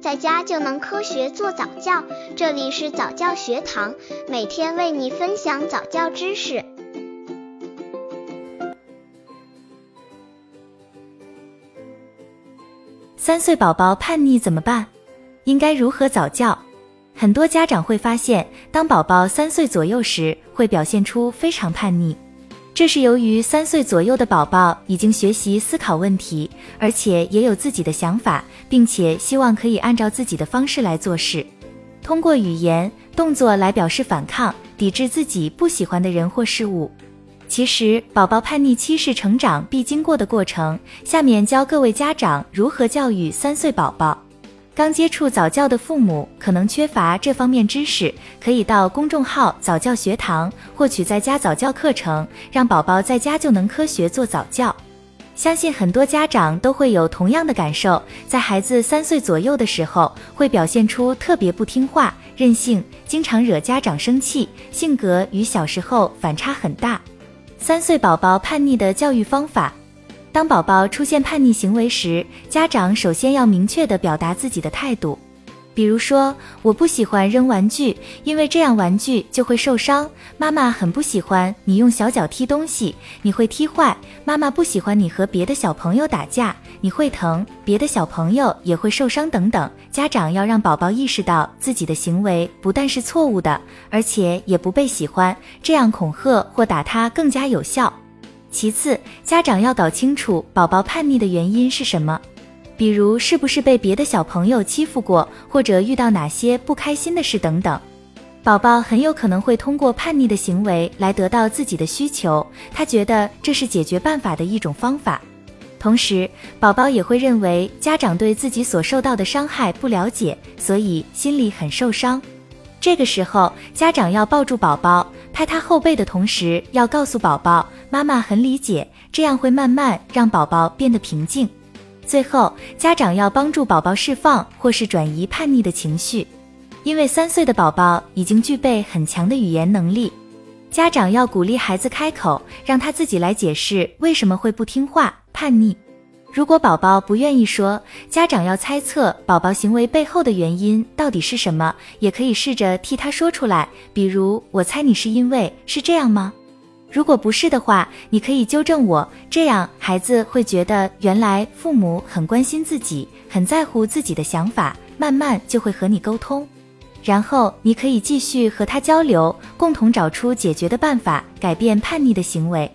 在家就能科学做早教。这里是早教学堂，每天为你分享早教知识。三岁宝宝叛逆怎么办？应该如何早教？很多家长会发现，当宝宝三岁左右时，会表现出非常叛逆。这是由于三岁左右的宝宝已经学习思考问题，而且也有自己的想法，并且希望可以按照自己的方式来做事，通过语言、动作来表示反抗、抵制自己不喜欢的人或事物。其实，宝宝叛逆期是成长必经过的过程。下面教各位家长如何教育三岁宝宝。刚接触早教的父母可能缺乏这方面知识，可以到公众号早教学堂获取在家早教课程，让宝宝在家就能科学做早教。相信很多家长都会有同样的感受，在孩子三岁左右的时候，会表现出特别不听话、任性，经常惹家长生气，性格与小时候反差很大。三岁宝宝叛逆的教育方法。当宝宝出现叛逆行为时，家长首先要明确地表达自己的态度。比如说，我不喜欢扔玩具，因为这样玩具就会受伤。妈妈很不喜欢你用小脚踢东西，你会踢坏。妈妈不喜欢你和别的小朋友打架，你会疼，别的小朋友也会受伤等等。家长要让宝宝意识到自己的行为不但是错误的，而且也不被喜欢，这样恐吓或打他更加有效。其次，家长要搞清楚宝宝叛逆的原因是什么，比如是不是被别的小朋友欺负过，或者遇到哪些不开心的事等等。宝宝很有可能会通过叛逆的行为来得到自己的需求，他觉得这是解决办法的一种方法。同时，宝宝也会认为家长对自己所受到的伤害不了解，所以心里很受伤。这个时候，家长要抱住宝宝。拍他后背的同时，要告诉宝宝，妈妈很理解，这样会慢慢让宝宝变得平静。最后，家长要帮助宝宝释放或是转移叛逆的情绪，因为三岁的宝宝已经具备很强的语言能力。家长要鼓励孩子开口，让他自己来解释为什么会不听话、叛逆。如果宝宝不愿意说，家长要猜测宝宝行为背后的原因到底是什么，也可以试着替他说出来。比如，我猜你是因为是这样吗？如果不是的话，你可以纠正我，这样孩子会觉得原来父母很关心自己，很在乎自己的想法，慢慢就会和你沟通。然后你可以继续和他交流，共同找出解决的办法，改变叛逆的行为。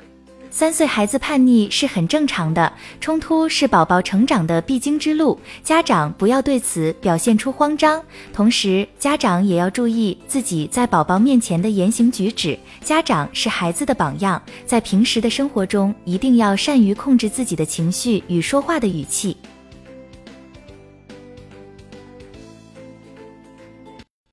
三岁孩子叛逆是很正常的，冲突是宝宝成长的必经之路，家长不要对此表现出慌张，同时家长也要注意自己在宝宝面前的言行举止。家长是孩子的榜样，在平时的生活中一定要善于控制自己的情绪与说话的语气。